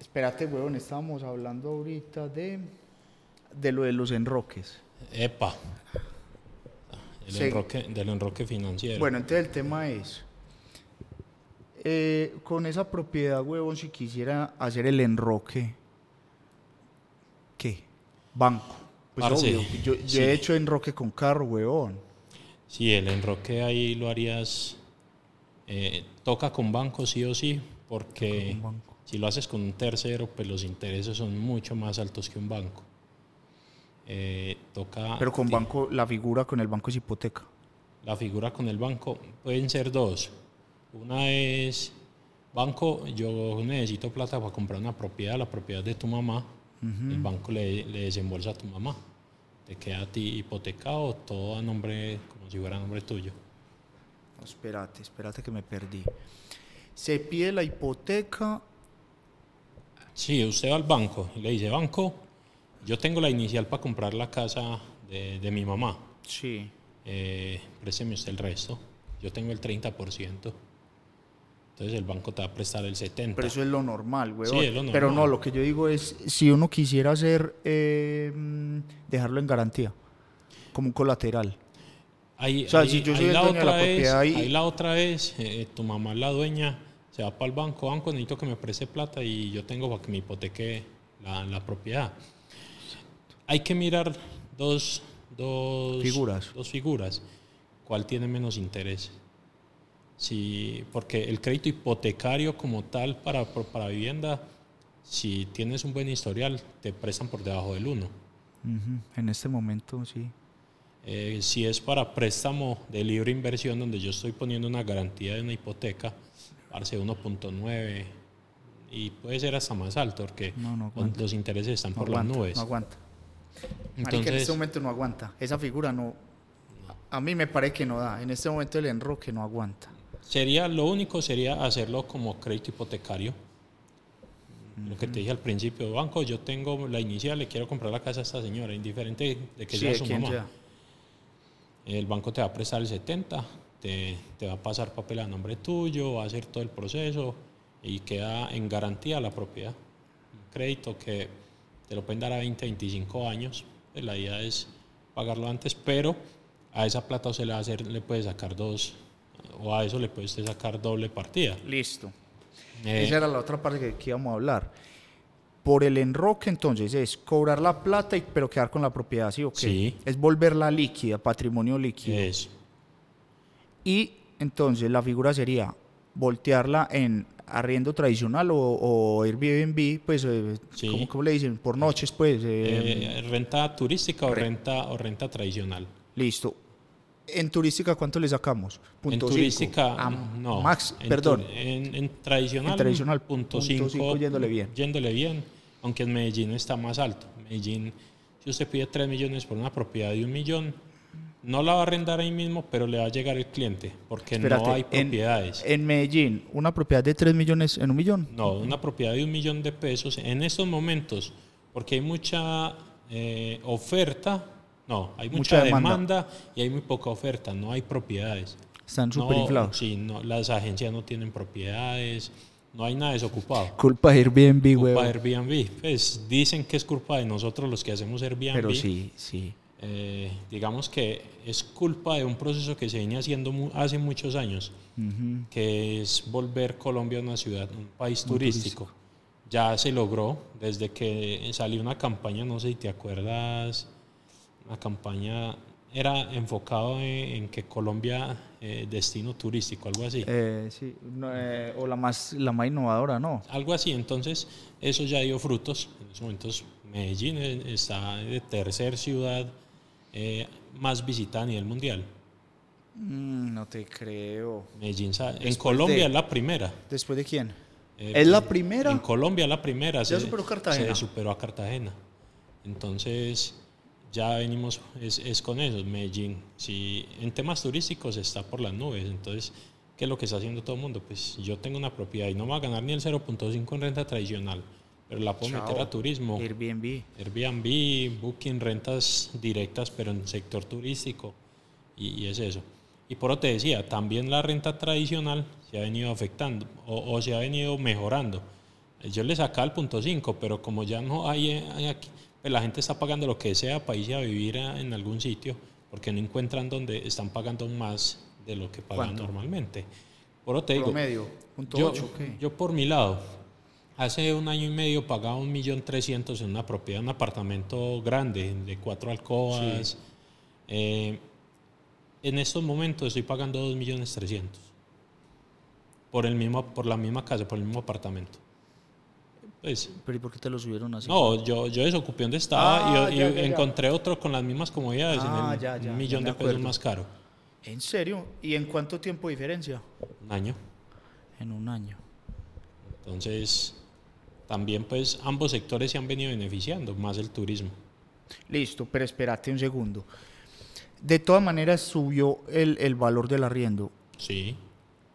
Espérate, huevón, estábamos hablando ahorita de, de lo de los enroques. Epa. El Sí. enroque, del enroque financiero. Bueno, entonces el tema es, eh, con esa propiedad, huevón, si quisiera hacer el enroque, ¿qué? Banco. Pues Parce, obvio, yo, yo sí. he hecho enroque con carro, huevón. Sí, el enroque ahí lo harías. eh, toca con banco sí o sí, porque con banco. Si lo haces con un tercero, pues los intereses son mucho más altos que un banco. Eh, toca. Pero con banco, la figura con el banco es hipoteca. La figura con el banco pueden ser dos. Una es banco, yo necesito plata para comprar una propiedad, la propiedad de tu mamá. El banco le, le desembolsa a tu mamá. Te queda a ti hipotecado todo a nombre, como si fuera a nombre tuyo. No, espérate, espérate que me perdí. Se pide la hipoteca, Sí, usted va al banco y le dice, banco, yo tengo la inicial para comprar la casa de, de mi mamá. sí. Eh, présteme usted el resto. Yo tengo el 30%. Entonces el banco te va a prestar el 70%. Pero eso es lo normal, huevón. Sí, es lo Pero no, normal. lo que yo digo es, si uno quisiera hacer, eh, mm, dejarlo en garantía, como un colateral. Ahí, O sea, ahí- si yo soy ahí el la dueño de la propiedad ahí la otra es, eh, tu mamá es la dueña, se va para el banco, banco, necesito que me preste plata y yo tengo para que me hipoteque la, la propiedad. Hay que mirar dos, dos Figuras. Dos figuras. ¿Cuál tiene menos interés? Si, porque el crédito hipotecario como tal para, para vivienda, si tienes un buen historial, te prestan por debajo del 1. Ujú, En este momento, sí. Eh, si es para préstamo de libre inversión, donde yo estoy poniendo una garantía de una hipoteca, parece 1.9 y puede ser hasta más alto, porque No, no los- intereses están No por aguanta, las nubes. no aguanta. Marica, en Entonces, este momento no aguanta. Esa figura no... A mí me parece que no da. En este momento el enroque no aguanta. sería lo único sería hacerlo como crédito hipotecario. Lo que te dije al principio, banco, yo tengo la inicial, le quiero comprar la casa a esta señora, indiferente de que Sí, sea su mamá. sea. El banco te va a prestar el 70, te, te va a pasar papel a nombre tuyo, va a hacer todo el proceso y queda en garantía la propiedad. Un crédito que te lo pueden dar a 20, 25 años. Pues la idea es pagarlo antes, pero a esa plata se le, va a hacer, le puedes sacar dos, o a eso le puedes sacar doble partida. Listo. Eh, Esa era la otra parte que, que íbamos a hablar. Por el enroque, entonces, es cobrar la plata, y, pero quedar con la propiedad, ¿sí o qué? Sí. Es volverla líquida, patrimonio líquido. eso. Y entonces la figura sería voltearla en arriendo tradicional o, o Airbnb, pues, eh, Sí. ¿cómo, cómo le dicen? Por noches, pues. eh, Eh, renta turística o re- renta, o renta tradicional. Listo. En turística, ¿cuánto le sacamos? En Punto cinco. turística, Ah, no. Max, En perdón. tu- En, en tradicional, En tradicional, punto punto 5. cinco yéndole bien. Yéndole bien, aunque en Medellín está más alto. Medellín, si usted pide 3 millones por una propiedad de un millón, no la va a arrendar ahí mismo, pero le va a llegar el cliente, porque Espérate, no hay en- propiedades. En, Medellín, una propiedad de 3 millones en un millón. No, una propiedad de un millón de pesos en estos momentos, porque hay mucha eh, oferta, no, hay mucha, Mucha demanda. demanda. y hay muy poca oferta, no hay propiedades. Están No, súper inflados. Sí, no, las agencias no tienen propiedades, no hay nada desocupado. Culpa de Airbnb, Culpa huevón. de Airbnb. Pues dicen que es culpa de nosotros los que hacemos Airbnb. Pero sí, sí. Eh, digamos que es culpa de un proceso que se viene haciendo mu- hace muchos años, Ujú. que es volver Colombia una ciudad, un país turístico. Ya se logró desde que salió una campaña, no sé si te acuerdas, una campaña era enfocado en, en que Colombia eh, destino turístico, algo así. Eh, sí, no, eh, o la más, la más innovadora, ¿no? Algo así, entonces eso ya dio frutos. En estos momentos Medellín eh, está de tercer ciudad eh, más visitada a nivel mundial. Mm, no te creo. Medellín, en Colombia de- es la primera. ¿Después de quién? Eh, ¿Es la primera? En Colombia es la primera. ¿Ya superó Cartagena? Se superó a Cartagena. Entonces ya venimos, es, es con eso. Medellín, si en temas turísticos está por las nubes. Entonces, ¿qué es lo que está haciendo todo el mundo? Pues yo tengo una propiedad y no me va a ganar ni el 0.5 en renta tradicional, pero la puedo meter Chao. a turismo. Airbnb. Airbnb, Booking, rentas directas, pero en sector turístico. Y, y es eso. Y por eso te decía, también la renta tradicional se ha venido afectando o, o se ha venido mejorando. Yo le sacaba el punto 5, pero como ya no hay, hay aquí, pues la gente está pagando lo que sea para irse a vivir en algún sitio, porque no encuentran donde están pagando más de lo que pagan ¿Cuánto? normalmente. Por eso te digo, Promedio, punto yo, ocho, ¿qué? yo por mi lado, hace un año y medio pagaba un millón trescientos en una propiedad, un apartamento grande, de cuatro alcobas. Eh, en estos momentos estoy pagando dos millones trescientos por el mismo, por la misma casa, por el mismo apartamento. Pues, Pero ¿y por qué te lo subieron así? no, yo, yo desocupé donde estaba Ah, y, y ya, ya, ya. encontré otro con las mismas comodidades Ah, en el, ya, ya, un millón de pesos más caro. ¿En serio? ¿Y en cuánto tiempo diferencia? Un año. En un año. Entonces, también pues ambos sectores se han venido beneficiando, más el turismo. Listo, pero espérate un segundo. De todas maneras subió el, el valor del arriendo, Sí,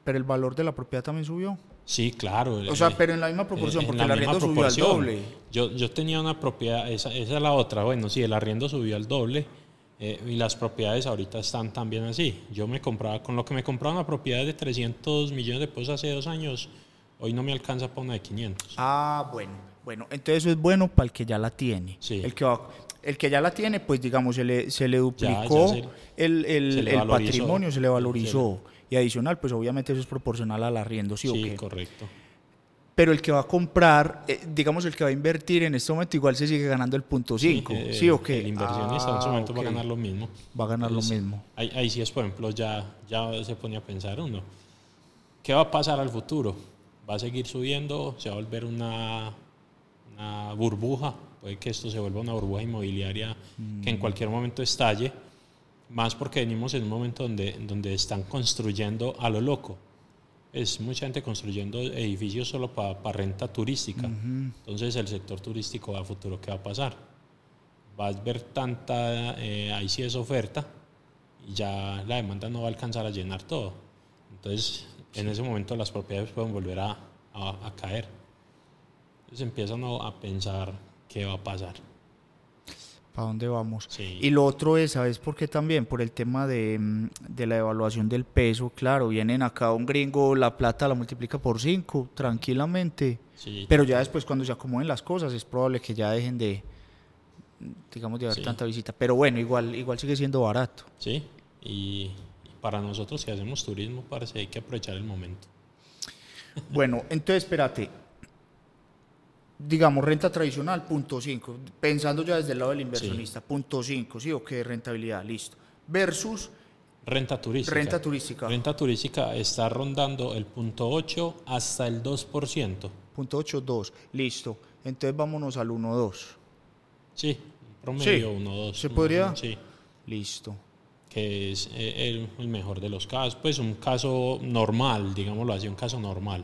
pero el valor de la propiedad también subió. sí, claro. O sea, Eh, pero en la misma proporción, en porque el arriendo subió al proporción. doble. Yo, yo tenía una propiedad, esa, esa es la otra, bueno, sí, el arriendo subió al doble eh, y las propiedades ahorita están también así. Yo me compraba, con lo que me compraba una propiedad de 300 millones de pesos hace dos años, hoy no me alcanza para una de 500. Ah, bueno, bueno, entonces eso es bueno para el que ya la tiene. Sí. El que va- el que ya la tiene, pues digamos, se le, se le ya duplicó se- el, el- se le el patrimonio, se le valorizó. Y adicional, pues obviamente eso es proporcional al arriendo, ¿sí, o Sí, qué? correcto. Pero el que va a comprar, eh, digamos, el que va a invertir en este momento, igual se sigue ganando el punto 5, eh, ¿sí o qué? El inversionista en Ah, su momento va a ganar lo mismo. Va a ganar lo mismo. Ahí, ahí sí es, por ejemplo, ya, ya se pone a pensar uno. ¿Qué va a pasar al futuro? ¿Va a seguir subiendo? ¿Se va a volver una, una burbuja? Puede que esto se vuelva una burbuja inmobiliaria que en cualquier momento estalle. Más porque venimos en un momento donde, donde están construyendo a lo loco. Es mucha gente construyendo edificios solo para renta turística. Entonces, el sector turístico a futuro, ¿qué va a pasar? va a ver tanta, eh, ahí sí es oferta, y ya la demanda no va a alcanzar a llenar todo. Entonces, en ese momento las propiedades pueden volver a, a- a caer. Entonces empiezan a, a pensar qué va a pasar. ¿Para dónde vamos? Sí. Y lo otro es, ¿sabes por qué también? Por el tema de, mm, de la evaluación del peso, claro, vienen acá un gringo, la plata la multiplica por 5, tranquilamente. Sí, Pero ya después cuando se acomoden las cosas es probable que ya dejen de, digamos, de haber Sí. tanta visita. Pero bueno, igual, igual sigue siendo barato. sí. Y para nosotros si hacemos turismo, parece hay que aprovechar el momento. Bueno, entonces espérate. Digamos, renta tradicional, punto 5. Pensando ya desde el lado del inversionista, punto 5, ¿sí? O qué rentabilidad, listo. Versus Renta turística. renta turística, Renta turística está rondando el punto 8 hasta el 2%. punto 8, 2, listo. Entonces vámonos al 1, 2. Sí, promedio Sí. 1 2. ¿Se podría? Sí. Listo. Que es eh, el, el mejor de los casos, pues un caso normal, digámoslo así, un caso normal.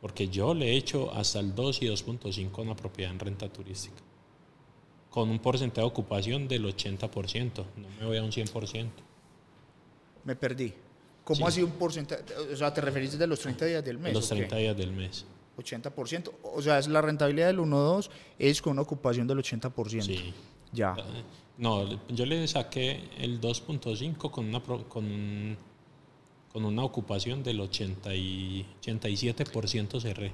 Porque yo le he hecho hasta el 2 y 2.5 a una propiedad en renta turística. Con un porcentaje de ocupación del 80%, no me voy a un 100%. Me perdí. ¿Cómo Sí. ha sido un porcentaje? O sea, te referiste de los 30 días del mes. Los ¿o qué? 30 días del mes. 80%. O sea, es la rentabilidad del 1, 2 es con una ocupación del 80%. Sí. Ya. No, yo le saqué el 2.5 con una, con, con una ocupación del 80 y 87% cerré.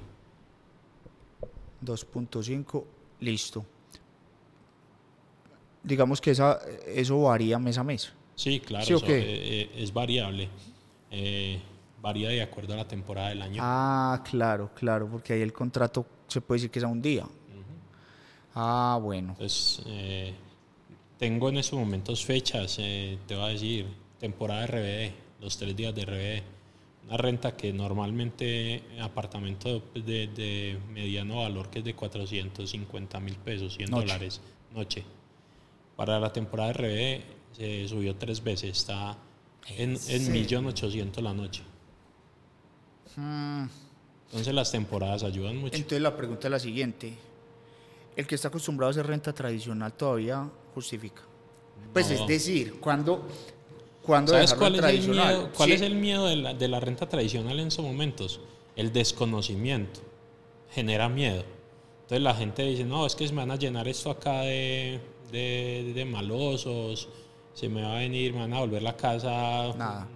2.5, listo. Digamos que esa, eso varía mes a mes. Sí, claro, ¿Sí o eso, eh, eh, es variable. Eh, varía de acuerdo a la temporada del año. Ah, claro, claro, porque ahí el contrato se puede decir que es a un día. Ah, bueno. Entonces, eh, tengo en estos momentos fechas, eh, te voy a decir, temporada de RBD, los tres días de RBD. Una renta que normalmente, apartamento de, de mediano valor, que es de 450 mil pesos, 100 Noche. dólares, noche. Para la temporada de RBD se subió tres veces, está en, en serio? 1.800.000 la noche. Mm, Entonces las temporadas ayudan mucho. Entonces la pregunta es la siguiente. ¿El que está acostumbrado a hacer renta tradicional todavía justifica? Pues No. es decir, ¿cuándo, cuándo ¿Sabes cuál, es el tradicional? miedo, cuál Sí. es el miedo de la, de la renta tradicional en esos momentos? El desconocimiento. Genera miedo. Entonces la gente dice, no, es que se me van a llenar esto acá de, de, de malosos, se me va a venir, me van a volver la casa Nada.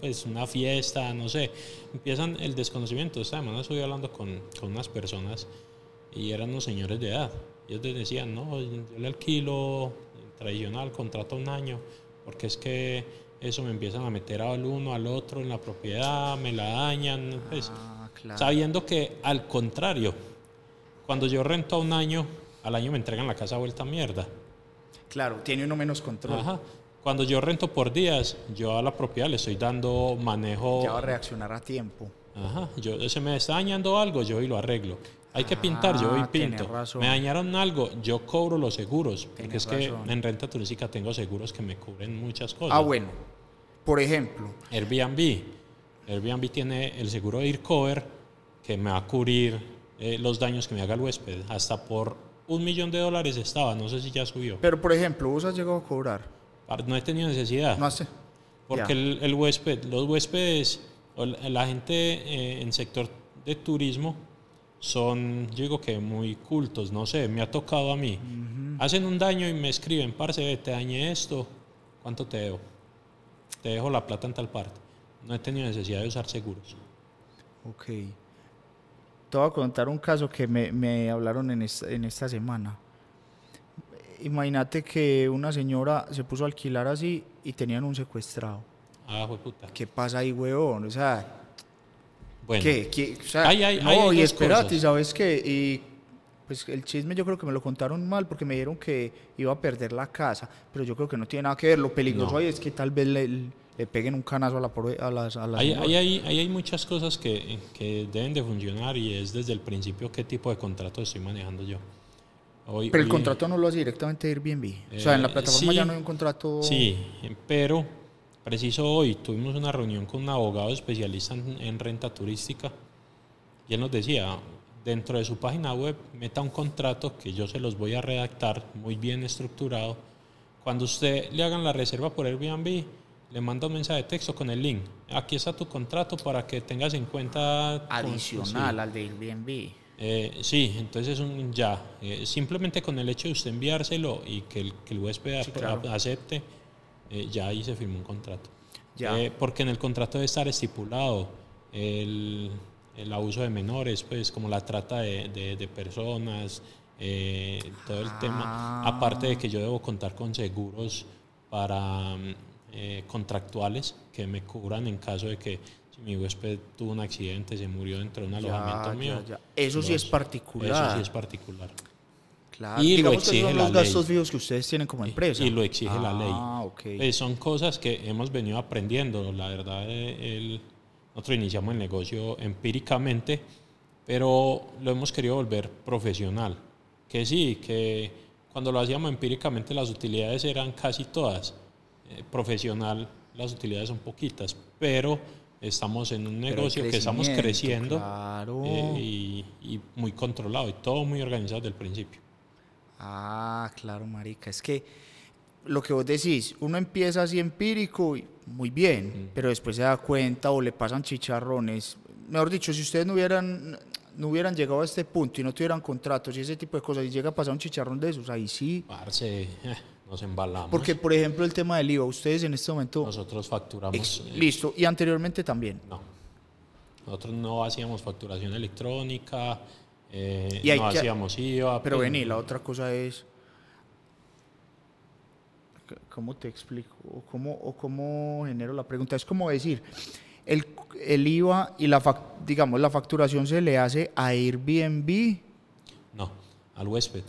pues una fiesta, no sé, empiezan el desconocimiento. Esta semana estuve hablando con, con unas personas y eran unos señores de edad. Ellos les decían, no, yo le alquilo tradicional, contrato un año, porque es que eso me empiezan a meter al uno, al otro en la propiedad, me la dañan, pues, Ah, claro. sabiendo que al contrario, cuando yo rento a un año, al año me entregan la casa vuelta a mierda. Claro, tiene uno menos control. Ajá. Cuando yo rento por días, yo a la propiedad le estoy dando manejo. Ya va a reaccionar a tiempo. Ajá. Yo, se me está dañando algo, yo y lo arreglo. Hay que pintar, yo voy y Ah, pinto. Me dañaron algo, yo cobro los seguros. Porque es que en renta turística tengo seguros que me cubren muchas cosas. Ah, bueno. Por ejemplo, Airbnb. Airbnb tiene el seguro de Cover que me va a cubrir eh, los daños que me haga el huésped. Hasta por un millón de dólares estaba, no sé si ya subió. pero por ejemplo, vos has llegado a cobrar. No he tenido necesidad. No hace. Porque el, el huésped, los huéspedes, la gente eh, en sector de turismo son, yo digo que muy cultos, no sé, me ha tocado a mí. Hacen un daño y me escriben, parce, te dañé esto, ¿cuánto te debo? Te dejo la plata en tal parte. No he tenido necesidad de usar seguros. Ok. Te voy a contar un caso que me, me hablaron en esta, en esta semana. Imagínate que una señora se puso a alquilar así y tenían un secuestrado. Ah, fue puta. ¿Qué pasa ahí, huevón? O sea, Bueno, ¿qué? ¿Qué? O sea, hay- no, y espérate, cosas. ¿sabes qué? Y pues el chisme yo creo que me lo contaron mal porque me dijeron que iba a perder la casa, pero yo creo que no tiene nada que ver. Lo peligroso No. ahí es que tal vez le, le peguen un canazo a la, a las, a la Ahí, ahí hay, ahí hay muchas cosas que, que deben de funcionar y es desde el principio qué tipo de contrato estoy manejando yo. Hoy- Pero el hoy- contrato no lo hace directamente Airbnb. o sea, en la Eh, plataforma sí. ya no hay un contrato. Sí, pero preciso hoy tuvimos una reunión con un abogado especialista en, en renta turística y él nos decía, dentro de su página web meta un contrato que yo se los voy a redactar muy bien estructurado. Cuando usted le hagan la reserva por Airbnb, le manda un mensaje de texto con el link. Aquí está tu contrato para que tengas en cuenta... Adicional al de Airbnb. Eh, sí, entonces es un ya. Eh, simplemente con el hecho de usted enviárselo y que el, que el huésped Sí, claro. acepte, eh, ya ahí se firmó un contrato. Ya. Eh, porque en el contrato debe estar estipulado el, el abuso de menores, pues como la trata de, de- de personas, eh, todo el tema. Ah. Aparte de que yo debo contar con seguros para mm, eh, contractuales que me cubran en caso de que si mi huésped tuvo un accidente, se murió dentro de un alojamiento Ya, mío. ya, ya. Eso sí es particular. Eso sí es particular. Claro. Y lo que exige son la los gastos ley. fijos que ustedes tienen como empresa. Y lo exige la ley. Ah. Pues son cosas que hemos venido aprendiendo. La verdad, eh, el- nosotros iniciamos el negocio empíricamente, pero lo hemos querido volver profesional. Que sí, que cuando lo hacíamos empíricamente las utilidades eran casi todas. Eh, profesional, las utilidades son poquitas, pero estamos en un negocio que estamos creciendo Claro. eh, y, y muy controlado y todo muy organizado desde el principio. Ah, claro, marica. Es que lo que vos decís, uno empieza así empírico y muy bien, pero después se da cuenta o le pasan chicharrones. Mejor dicho, si ustedes no hubieran, no hubieran llegado a este punto y no tuvieran contratos y ese tipo de cosas y llega a pasar un chicharrón de esos, ahí sí. Parce, eh, nos embalamos. Porque, por ejemplo, el tema del IVA, ustedes en este momento... Nosotros facturamos. ex- listo, y anteriormente también. no. Nosotros no hacíamos facturación electrónica, eh, Y no hacíamos IVA. Pero pues, vení, la otra cosa es... ¿Cómo te explico? ¿O cómo, o cómo genero la pregunta? Es como decir, el, el IVA y la, digamos, la facturación se le hace a Airbnb, No, al huésped.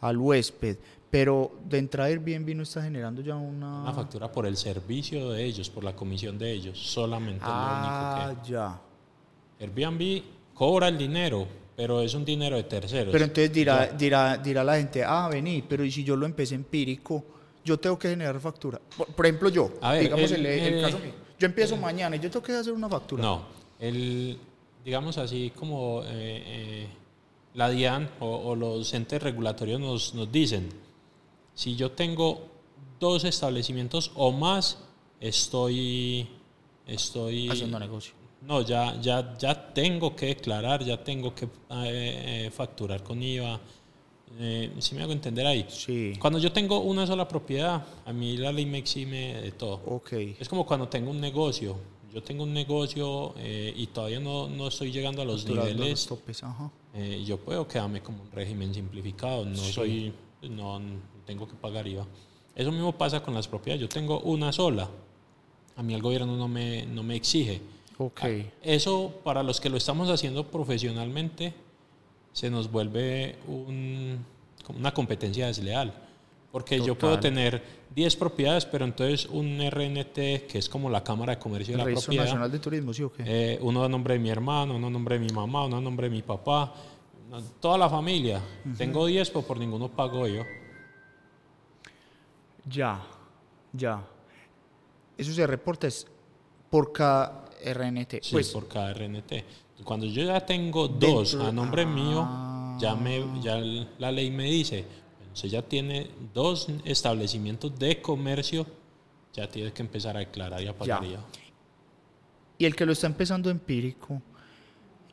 al huésped, pero de entrada Airbnb no está generando ya una... Una factura por el servicio de ellos, por la comisión de ellos. Solamente ah, lo único ya. que. Airbnb cobra el dinero, pero es un dinero de terceros. Pero entonces dirá, Ya. dirá, dirá la gente, ah, vení, pero ¿y si yo lo empecé empírico? Yo tengo que generar factura. Por, por ejemplo, yo, A ver, digamos el- el, el el- caso mío. Yo empiezo mañana y yo tengo que hacer una factura. No, el, digamos así como eh, eh, la DIAN o, o los entes regulatorios nos, nos dicen, si yo tengo dos establecimientos o más, estoy, estoy Haciendo negocio. No, ya, ya, ya tengo que declarar, ya tengo que eh, eh, facturar con IVA. eh, si me hago entender ahí. Sí. Cuando yo tengo una sola propiedad, a mí la ley me exime de todo. Ok. Es como cuando tengo un negocio. Yo tengo un negocio eh, y todavía no, no estoy llegando a los los niveles. topes, ajá. eh, yo puedo quedarme como un régimen simplificado. No Sí. soy, no, no tengo que pagar IVA. Eso mismo pasa con las propiedades. Yo tengo una sola. A mí el gobierno no me, no me exige. Ok. Eso para los que lo estamos haciendo profesionalmente se nos vuelve un- una competencia desleal. Porque yo puedo tener 10 propiedades, pero entonces un RNT, que es como la Cámara de Comercio de la Registro Propiedad, Nacional de Turismo, ¿sí o qué? eh, uno a nombre de mi hermano, uno a nombre de mi mamá, uno a nombre de mi papá, toda la familia. Tengo 10, pero por ninguno pago yo. Ya, ya. Eso se reporta es por cada RNT. Sí, pues, por cada RNT. Cuando yo ya tengo dos Dentro- a nombre mío, Ah. ya, me, ya la ley me dice, usted ya tiene dos establecimientos de comercio, ya tiene que empezar a declarar y a pagar Ya. Y el que lo está empezando empírico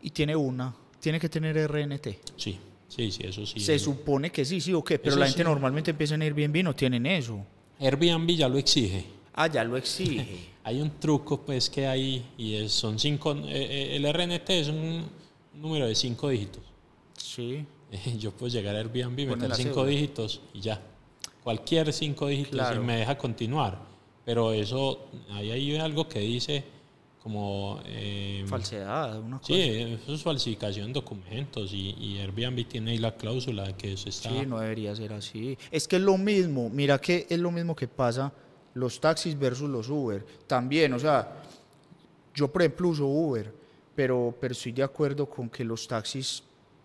y tiene una, tiene que tener RNT. Sí, sí, sí, eso sí. Se supone que sí, sí o qué, pero Eso la gente sí. normalmente empieza en Airbnb no tienen eso. Airbnb ya lo exige. Ah, ya lo exige. Hay un truco pues que hay y es- son cinco, eh, eh, el RNT es un número de cinco dígitos. sí. Yo puedo llegar a Airbnb, meter cinco cédula. dígitos y ya. Cualquier cinco dígitos Claro. y me deja continuar. Pero eso, ahí hay algo que dice como... eh, Falsedad, una cosa. Sí, eso es falsificación de documentos y, y Airbnb tiene ahí la cláusula de que eso está... Sí, no debería ser así. Es que es lo mismo, mira que es lo mismo que pasa los taxis versus los Uber. También, o sea, yo por ejemplo uso Uber, pero, pero estoy de acuerdo con que los taxis,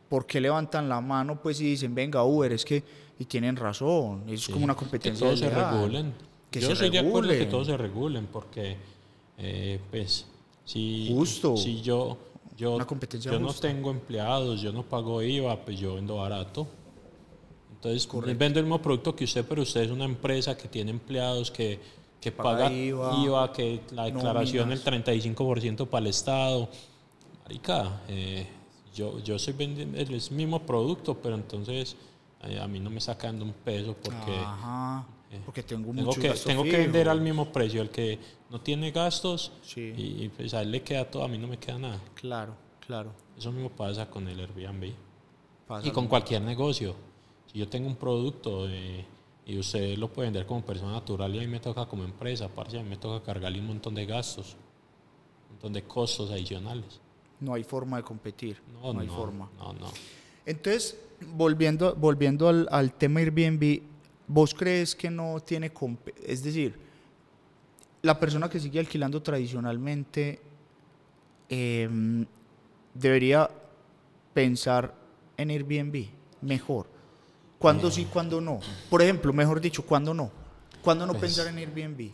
¿por qué levantan la mano pues y dicen, venga Uber? Es que, y tienen razón, es Sí, como una que competencia. todos se regulen. Que Yo estoy de acuerdo que todos se regulen porque, eh, pues, si, Justo. si yo, yo, Una competencia yo no tengo empleados, yo no pago IVA, pues yo vendo barato. Entonces, Correcto. vendo el mismo producto que usted, pero usted es una empresa que tiene empleados, que, que Paga paga IVA, IVA, que la declaración nóminas. el 35% para el Estado. Marica, eh, yo, yo estoy vendiendo el mismo producto, pero entonces eh, a mí no me está quedando un peso porque... Ajá, porque tengo, Tengo mucho que, tengo que vender al mismo precio. El que no tiene gastos Sí. y, y, pues a él le queda todo, a mí no me queda nada. Claro, claro. Eso mismo pasa con el Airbnb. Y con cualquier negocio. Si yo tengo un producto y usted lo puede vender como persona natural y a mí me toca como empresa, parce, a mí me toca cargarle un montón de gastos, un montón de costos adicionales. No hay forma de competir. No, No, no, hay forma. No, no. Entonces, volviendo, volviendo al, al tema Airbnb, ¿vos crees que no tiene... Es decir, la persona que sigue alquilando tradicionalmente em, debería pensar en Airbnb mejor. ¿Cuándo sí, cuándo no? Por ejemplo, mejor dicho, ¿cuándo no? ¿Cuándo no Pues, pensar en Airbnb?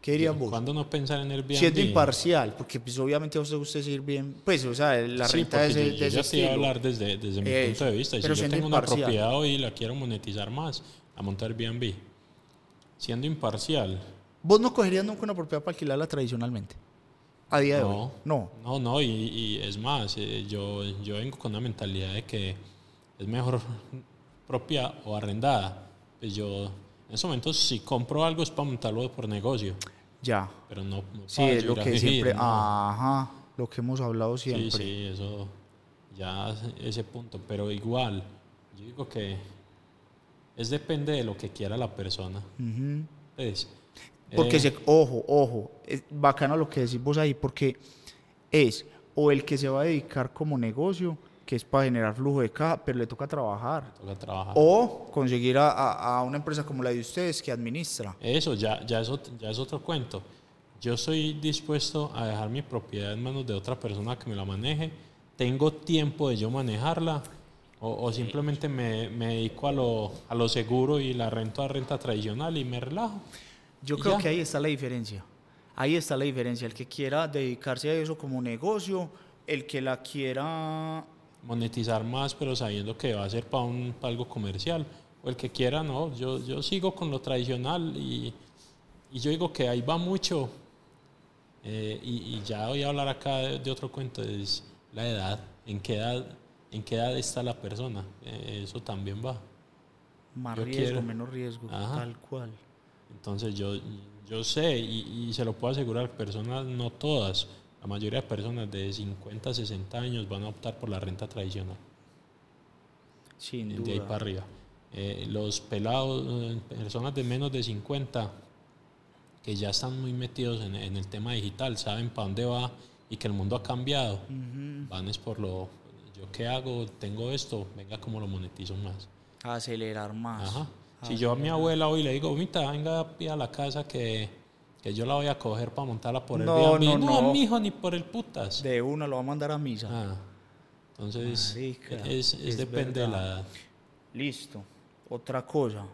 ¿Qué dirías vos? ¿Cuándo no pensar en Airbnb? Siendo imparcial, porque pues obviamente a usted gusta decir bien, pues o sea, la Sí, renta de porque ese, yo, de yo ese iba a hablar desde, desde mi Eso, punto de vista. Y si pero yo tengo una imparcial. propiedad hoy y la quiero monetizar más, a montar Airbnb. Siendo imparcial, ¿Vos no cogerías nunca una propiedad para alquilarla tradicionalmente? A día de hoy. no. No. No, no, y, y es más, eh, yo, yo vengo con una mentalidad de que es mejor propia o arrendada. Pues yo, en esos momentos, si compro algo es para montarlo por negocio, Ya. pero no, no Sí, para es lo que vivir, siempre. no. Ajá. Lo que hemos hablado Sí, siempre. sí, eso, ya ese punto. Pero igual, yo digo que es depende de lo que quiera la persona. Ujú. Pues, Porque, eh, se, ojo, ojo, es bacano lo que decís vos ahí, porque es o el que se va a dedicar como negocio, que es para generar flujo de caja, pero le toca trabajar. toca trabajar. O conseguir a, a- a una empresa como la de ustedes que administra. Eso ya, ya, es otro, ya es otro cuento. Yo soy dispuesto a dejar mi propiedad en manos de otra persona que me la maneje. Tengo tiempo de yo manejarla o, o simplemente me, me dedico a lo, a lo seguro y la rento a renta tradicional y me relajo. Yo creo ya. que ahí está la diferencia. Ahí está la diferencia. El que quiera dedicarse a eso como negocio, el que la quiera... Monetizar más, pero sabiendo que va a ser para, un, para algo comercial. O el que quiera, no. Yo, yo sigo con lo tradicional y, y yo digo que ahí va mucho. Eh, y, y ya voy a hablar acá de, de otro cuento, es la edad. ¿En qué edad, en qué edad está la persona? Eh, eso también va. Más Yo riesgo, quiero- menos riesgo, Ajá. tal cual. Entonces yo, yo sé y, y se lo puedo asegurar, personas, no todas, la mayoría de personas de 50, 60 años van a optar por la renta tradicional, Sin de ahí duda. para arriba. Eh, los pelados, eh, personas de menos de 50, que ya están muy metidos en, en el tema digital, saben para dónde va y que el mundo ha cambiado, Ujú. van es por lo, yo qué hago, tengo esto, venga cómo lo monetizo más. Acelerar más. Ajá. Si yo a mi abuela hoy le digo, mita, venga pida a la casa que, que yo la voy a coger para montarla por el No, Airbnb". no, no, no. mijo, ni por el putas. De una lo va a mandar a misa. Ah, entonces, Marica, es, es es depende de la edad. Listo. Otra cosa.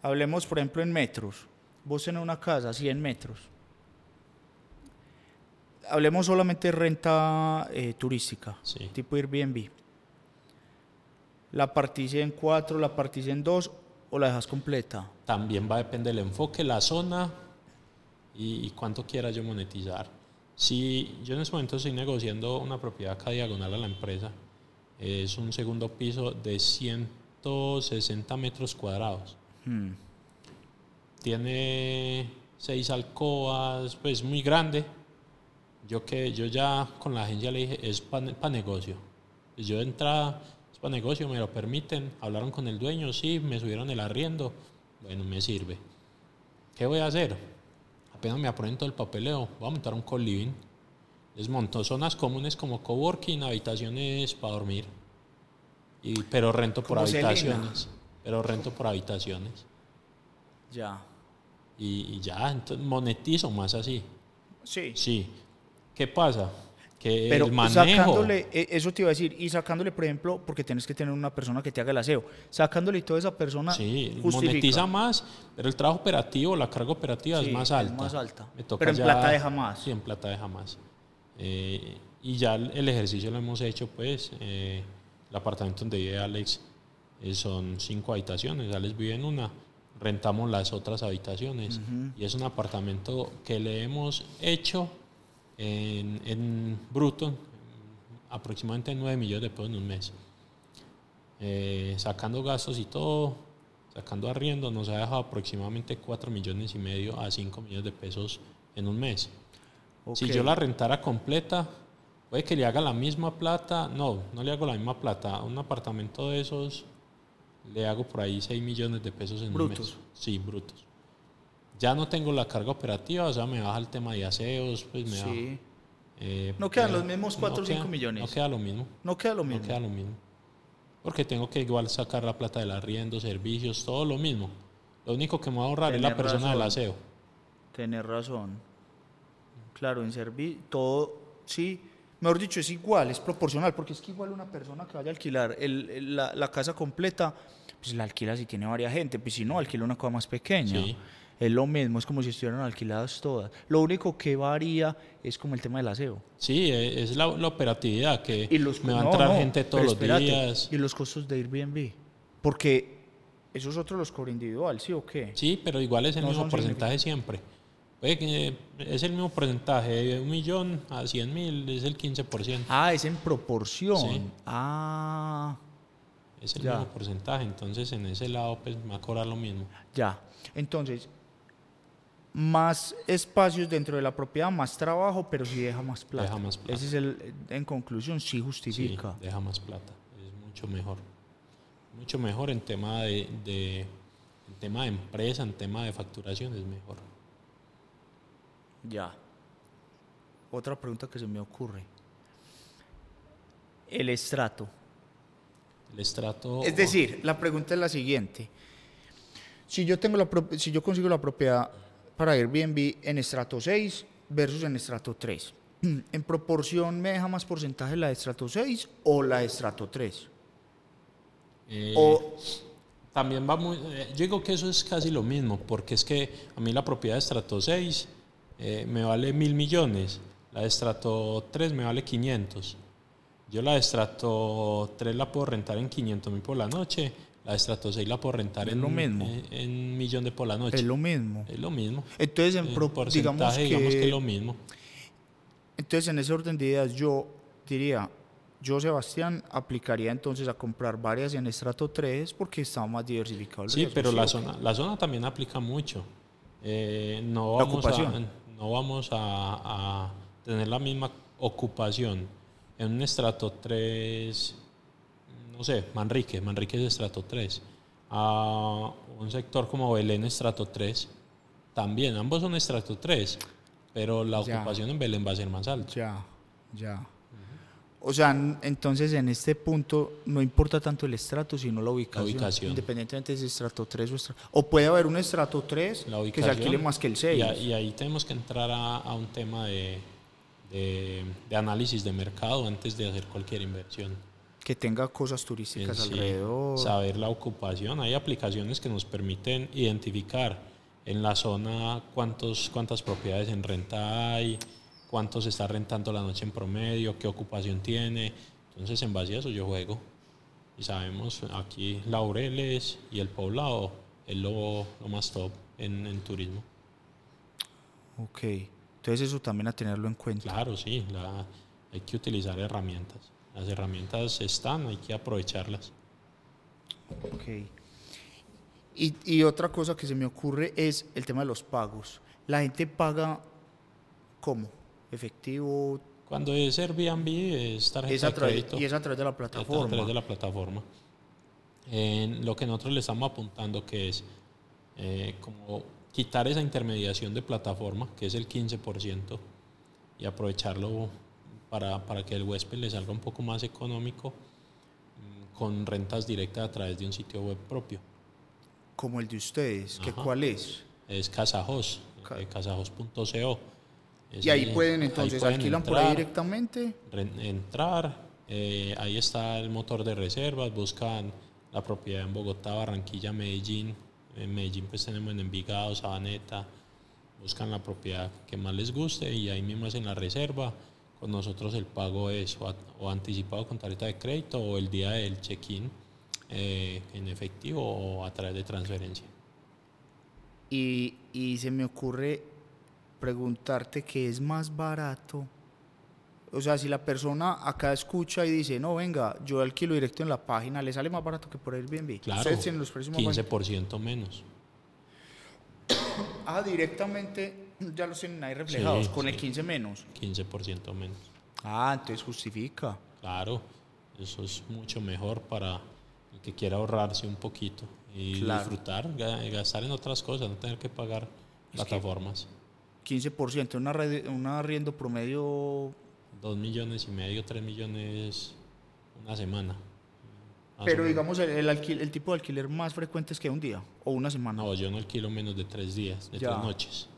Hablemos, por ejemplo, en metros. Vos tenés una casa, 100 metros. Hablemos solamente de renta eh, turística, Sí. tipo Airbnb. ¿La partís en cuatro, la partís en dos o la dejas completa? También va a depender del enfoque, la zona y, y cuánto quiera yo monetizar. Si yo en este momento estoy negociando una propiedad acá diagonal a la empresa, es un segundo piso de 160 metros cuadrados. Hmm. tiene seis alcobas, pues muy grande. Yo que yo ya con la agencia le dije, es para negocio. Yo de entrada, es para negocio, me lo permiten. Hablaron con el dueño, sí, me subieron el arriendo. Bueno, me sirve. ¿Qué voy a hacer? Apenas me aprueben todo el papeleo, voy a montar un co-living. Les monto zonas comunes como coworking, habitaciones para dormir. Y, pero rento por habitaciones. Pero rento por habitaciones. Ya. Y, y ya, entonces monetizo más así. Sí. Sí. ¿Qué pasa? Que Pero el manejo. sacándole, e- eso te iba a decir, y sacándole, por ejemplo, porque tienes que tener una persona que te haga el aseo, sacándole toda esa persona Sí, justifica. monetiza más, pero el trabajo operativo, la carga operativa Sí, es más es alta. más alta. Pero en ya- plata deja más. Sí, en plata deja más. Eh, y ya el el ejercicio lo hemos hecho, pues. eh, el apartamento donde vive Alex eh, son cinco habitaciones. Alex vive en una. Rentamos las otras habitaciones. Y es un apartamento que le hemos hecho en, en bruto aproximadamente 9 millones de pesos en un mes. Eh, sacando gastos y todo, sacando arriendo, nos ha dejado aproximadamente 4 millones y medio a 5 millones de pesos en un mes. Si yo la rentara completa, puede que le haga la misma plata. No, no le hago la misma plata. A un apartamento de esos le hago por ahí 6 millones de pesos en ¿Brutos? un mes. Sí, brutos. Ya no tengo la carga operativa, o sea, me baja el tema de aseos, pues me baja. Sí. Eh, No quedan pero los mismos cuatro o cinco queda- millones. No queda lo mismo. No queda lo No mismo. queda lo mismo. Porque tengo que igual sacar la plata del arriendo, servicios, todo lo mismo. Lo único que me va a ahorrar es la persona del aseo. Tener razón. Claro, en servir todo, sí. Mejor dicho, es igual, es proporcional, porque es que igual una persona que vaya a alquilar el- el- la, la casa completa, pues la alquila si tiene varias gente, pues si no, alquila una cosa más pequeña. Sí. Es lo mismo, es como si estuvieran alquiladas todas. Lo único que varía es como el tema del aseo. Sí, e- es la, la operatividad que Y los me va a entrar no, gente todos los espérate, días. Y los costos de Airbnb. Porque esos otros los cobra individual, ¿sí o qué? Sí, pero igual es el No mismo porcentaje siempre. Que es el mismo porcentaje, de un millón a 100 mil es el 15%. Ah, es en proporción. Sí. Ah, es el ya. mismo porcentaje, entonces en ese lado pues me va a cobrar lo mismo. ya. Entonces, más espacios dentro de la propiedad, más trabajo, pero sí deja más plata. Deja más plata. Ese es el, en conclusión, sí Sí, justifica. deja más plata, es mucho mejor. Mucho mejor en tema de, de- en tema de empresa, en tema de facturación es mejor. Ya. Otra pregunta que se me ocurre. El estrato. El estrato Es decir, la pregunta es la siguiente. Si yo, tengo la, si yo consigo la propiedad para Airbnb en estrato 6 versus en estrato 3, ¿en proporción me deja más porcentaje la de estrato 6 o la de estrato 3? eh, O, También va muy. eh, yo digo que eso es casi lo mismo, porque es que a mí la propiedad de estrato 6 eh, me vale mil millones, la de estrato 3 me vale 500. Yo la de estrato 3 la puedo rentar en 500 mil por la noche, la estrato 6 la puedo rentar Es en lo mismo. en- millón de por la noche. es lo mismo. Es lo mismo. Entonces, en, En pro- digamos, que, digamos que es lo mismo. entonces, en ese orden de ideas, yo diría, yo, Sebastián, aplicaría entonces a comprar varias en estrato 3 porque está más diversificado el Sí, riesgo, pero la zona, la zona también aplica mucho. Eh, no La vamos, a, no vamos a, a tener la misma ocupación en un estrato 3, no sé, Manrique, Manrique es estrato 3, a un sector como Belén estrato 3, también, ambos son estrato 3, pero la Ya. ocupación en Belén va a ser más alta. Ya, ya. O sea, entonces en este punto no importa tanto el estrato, sino la ubicación. ubicación. Independientemente de si es estrato 3 o estrato... O puede haber un estrato 3 la que se alquile más que el 6. Y, a- y ahí tenemos que entrar a, a un tema de, de- de análisis de mercado antes de hacer cualquier inversión. Que tenga cosas turísticas sí, alrededor. saber la ocupación. Hay aplicaciones que nos permiten identificar en la zona cuántos, cuántas propiedades en renta hay, cuánto se está rentando la noche en promedio, qué ocupación tiene. Entonces, en base a eso yo juego. Y sabemos, aquí Laureles y el Poblado es lo, lo más top en, en turismo. Ok. Entonces eso también a tenerlo en cuenta. Claro, sí, la- hay que utilizar herramientas. Las herramientas están, hay que aprovecharlas. Ok. Y, y otra cosa que se me ocurre es el tema de los pagos. La gente paga ¿cómo? Efectivo, Cuando es Airbnb es tarjeta es a de través, crédito. y es a través de la a través plataforma. de la plataforma. En lo que nosotros le estamos apuntando que es eh, como quitar esa intermediación de plataforma, que es el 15%, y aprovecharlo para, para que el huésped le salga un poco más económico mm, con rentas directas a través de un sitio web propio. Como el de ustedes. ¿Qué, Ajá. ¿Cuál es? Es Casajos, Ca- eh, casajos.co. Y ahí pueden entonces, pueden alquilan por ahí entrar, directamente. re- entrar, eh, ahí está el motor de reservas, buscan la propiedad en Bogotá, Barranquilla, Medellín. En Medellín pues tenemos en Envigado, Sabaneta, buscan la propiedad que más les guste y ahí mismo hacen la reserva. Con nosotros el pago es o, a- o anticipado con tarjeta de crédito o el día del check-in eh, en efectivo o a través de transferencia. Y, y se me ocurre preguntarte qué es más barato. O sea, si la persona acá escucha y dice, no, venga, yo alquilo directo en la página, ¿le sale más barato que por Airbnb? Claro, Ustedes tienen los precios más bajos. 15% menos. Ah, directamente ya los tienen ahí reflejados, Sí, con el sí. 15 menos. 15% menos. Ah, entonces justifica. Claro, eso es mucho mejor para el que quiera ahorrarse un poquito y Claro. disfrutar, ga- gastar en otras cosas, no tener que pagar Es que- plataformas. 15%, una, un arriendo promedio. Dos millones y medio, tres millones una semana. Pero digamos, el, el, alquil- el tipo de alquiler más frecuente es que un día o una semana. No, yo no alquilo menos de tres días, de Ya. tres noches.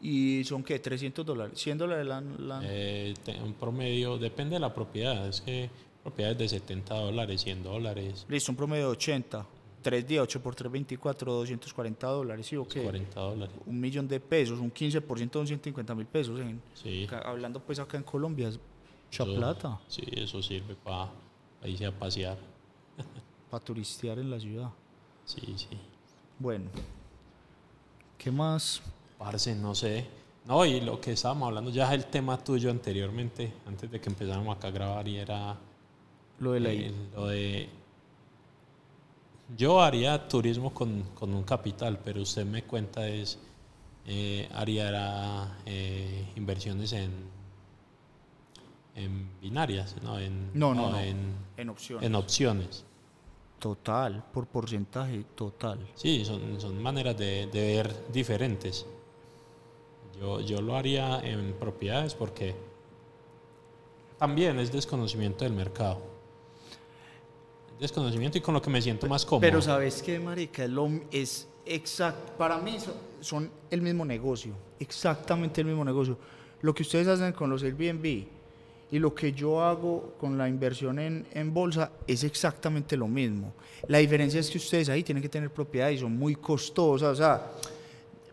¿Y son qué? ¿300 dólares? ¿100 dólares la, la- Eh, un promedio, depende de la propiedad, es que propiedades de 70 dólares, 100 dólares, Listo, un promedio de 80. 3 días, 8 por 3, 24, 240 dólares, ¿sí o qué? 40 dólares. Un millón de pesos, un 15% son 150 mil pesos. en- Sí. acá- hablando pues acá en Colombia, es mucha Eso- plata Sí, eso sirve para irse a pasear. para turistear en la ciudad. Sí, sí. Bueno, ¿qué más? Parce, no sé. No, y lo que estábamos hablando ya es el tema tuyo anteriormente, antes de que empezáramos acá a grabar, y era Lo de la eh, lo de... Yo haría turismo con, con un capital, pero usted me cuenta es, eh, haría era, eh, inversiones en, en binarias, no, en, No, no, no. en, en opciones. en opciones. Total, por porcentaje, total. Sí, son, son maneras de, de ver diferentes. Yo, yo lo haría en propiedades porque también es desconocimiento del mercado. Desconocimiento y con lo que me siento más cómodo. Pero sabes qué, marica, es, exacto, para mí son, son el mismo negocio, exactamente el mismo negocio. Lo que ustedes hacen con los Airbnb y lo que yo hago con la inversión en, en bolsa es exactamente lo mismo. La diferencia es que ustedes ahí tienen que tener propiedad y son muy costosas, o sea,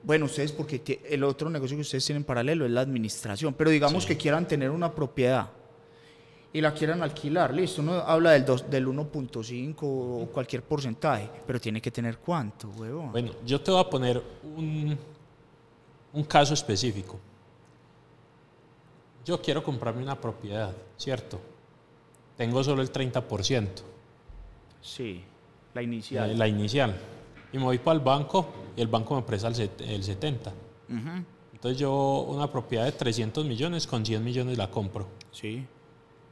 bueno, ustedes porque el otro negocio que ustedes tienen paralelo es la administración, pero digamos Sí. que quieran tener una propiedad y la quieran alquilar, listo, uno habla del, dos- del 1.5 o cualquier porcentaje, pero tiene que tener cuánto, huevón. Bueno, yo te voy a poner un, un caso específico. Yo quiero comprarme una propiedad, ¿cierto? tengo solo el 30%, Sí, la la, inicial. la inicial. Y me voy para el banco y el banco me presta el, el 70%. Ujú, Entonces yo una propiedad de 300 millones, con 100 millones la compro. Sí,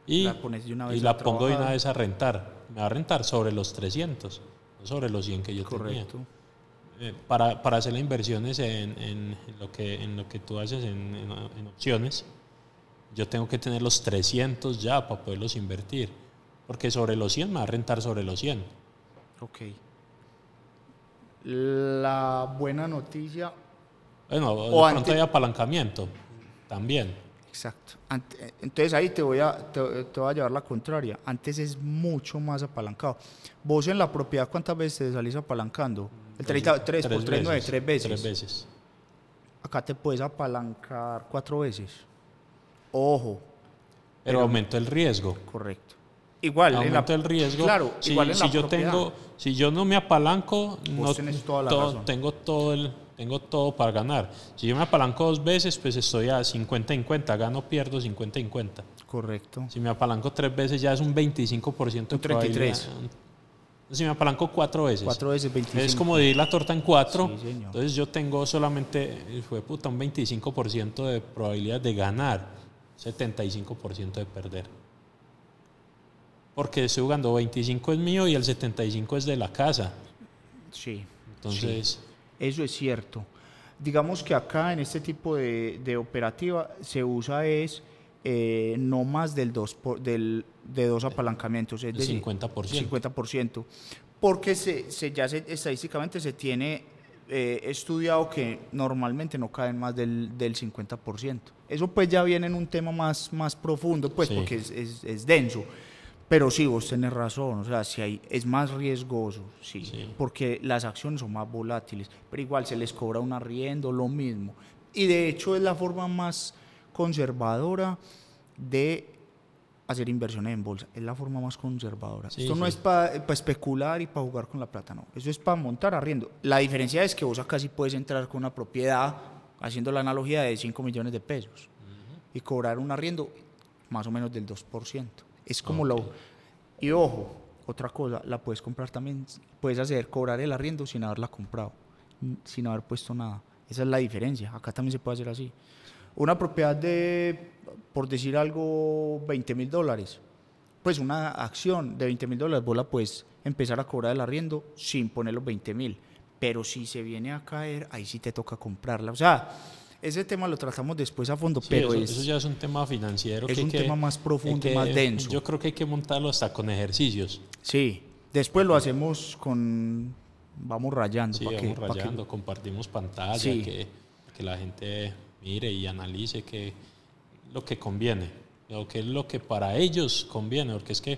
Y La pones de una vez y la pongo de una vez a rentar. Me va a rentar sobre los 300, no sobre los 100 que yo tenía. correcto. Eh, para, para hacer las inversiones en, en- en lo, que, en lo que tú haces en, en- en opciones, yo tengo que tener los 300 ya para poderlos invertir. Porque sobre los 100 me va a rentar sobre los 100. Ok. La buena noticia, Bueno, O de pronto hay apalancamiento también. exacto. Ant- eh, Entonces ahí te voy, a, te, te voy a llevar la contraria. Antes es mucho más apalancado. Vos en la propiedad, ¿cuántas veces te salís apalancando? El 30, 3 por 3, 9, 3 veces. Tres veces. Acá te puedes apalancar 4 veces. Ojo, Pero, aumento el riesgo. correcto. Igual, en la, el riesgo. Claro, si, igual en si la yo propiedad. tengo, si yo no me apalanco, Vos no, toda la todo- razón. tengo todo el, tengo todo para ganar. Si yo me apalanco dos veces, pues estoy a 50-50, gano, pierdo 50-50. Correcto. Si me apalanco tres veces ya es un 25% de Un 33. probabilidad. Si me apalanco cuatro veces. 4 veces 25. Es como dividir la torta en cuatro. Sí. Entonces yo tengo solamente, fue puta, un 25% de probabilidad de ganar, 75% de perder. Porque estoy jugando 25 es mío y el 75 es de la casa. Sí. Entonces, Eso es cierto. Digamos que acá en este tipo de, de operativa se usa es eh, no más del dos por- del, de dos apalancamientos, es decir, 50%. 50%. Porque se, se- ya se- estadísticamente se tiene eh, estudiado que normalmente no caen más del, del 50%. Eso pues ya viene en un tema más, más profundo, pues Sí. porque es, es- es denso. Pero sí, vos tenés razón, o sea, si hay, es más riesgoso, sí, Sí. porque las acciones son más volátiles, pero igual se les cobra un arriendo, lo mismo. Y de hecho es la forma más conservadora de hacer inversiones en bolsa, es la forma más conservadora. Sí, Esto no es para especular y para jugar con la plata, no, eso es para montar arriendo. La diferencia es que vos acá sí puedes entrar con una propiedad, haciendo la analogía de 5 millones de pesos, y cobrar un arriendo más o menos del 2%. Es como lo... Y ojo, otra cosa, la puedes comprar también, puedes hacer cobrar el arriendo sin haberla comprado, sin haber puesto nada. Esa es la diferencia, acá también se puede hacer así. Una propiedad de, por decir algo, 20 mil dólares, pues una acción de 20 mil dólares, vos la puedes empezar a cobrar el arriendo sin poner los 20 mil. Pero si se viene a caer, ahí sí te toca comprarla. O sea, ese tema lo tratamos después a fondo, Sí, pero eso, es... eso ya es un tema financiero. es que un que- tema más profundo que- más denso. Yo creo que hay que montarlo hasta con ejercicios. Sí, después lo hacemos con... Vamos rayando. Sí, vamos que- rayando, compartimos pantalla, Sí. que, que la gente mire y analice que lo que conviene, lo que es lo que para ellos conviene, porque es que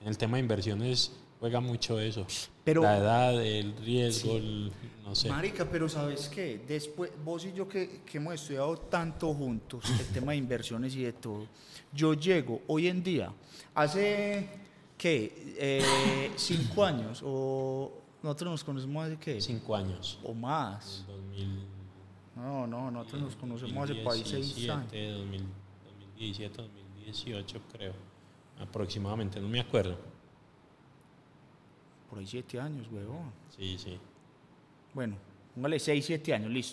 en el tema de inversiones juega mucho eso. Pero- la edad, el riesgo, el- no sé. Marica, pero ¿sabes qué? Después, vos y yo que, que hemos estudiado tanto juntos el tema de inversiones y de todo, yo llego hoy en día, hace, ¿qué? Eh, cinco años, o nosotros nos conocemos hace qué? Cinco años. O más. 2000, No, no, nosotros nos conocemos hace por ahí seis 2017, años. 2000, 2017, 2018 creo, aproximadamente, no me acuerdo. Por ahí siete años, huevón. Sí, sí. Bueno, póngale seis, siete años, listo.